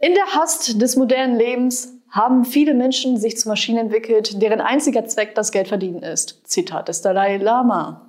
In der Hast des modernen Lebens haben viele Menschen sich zu Maschinen entwickelt, deren einziger Zweck das Geldverdienen ist. Zitat des Dalai Lama.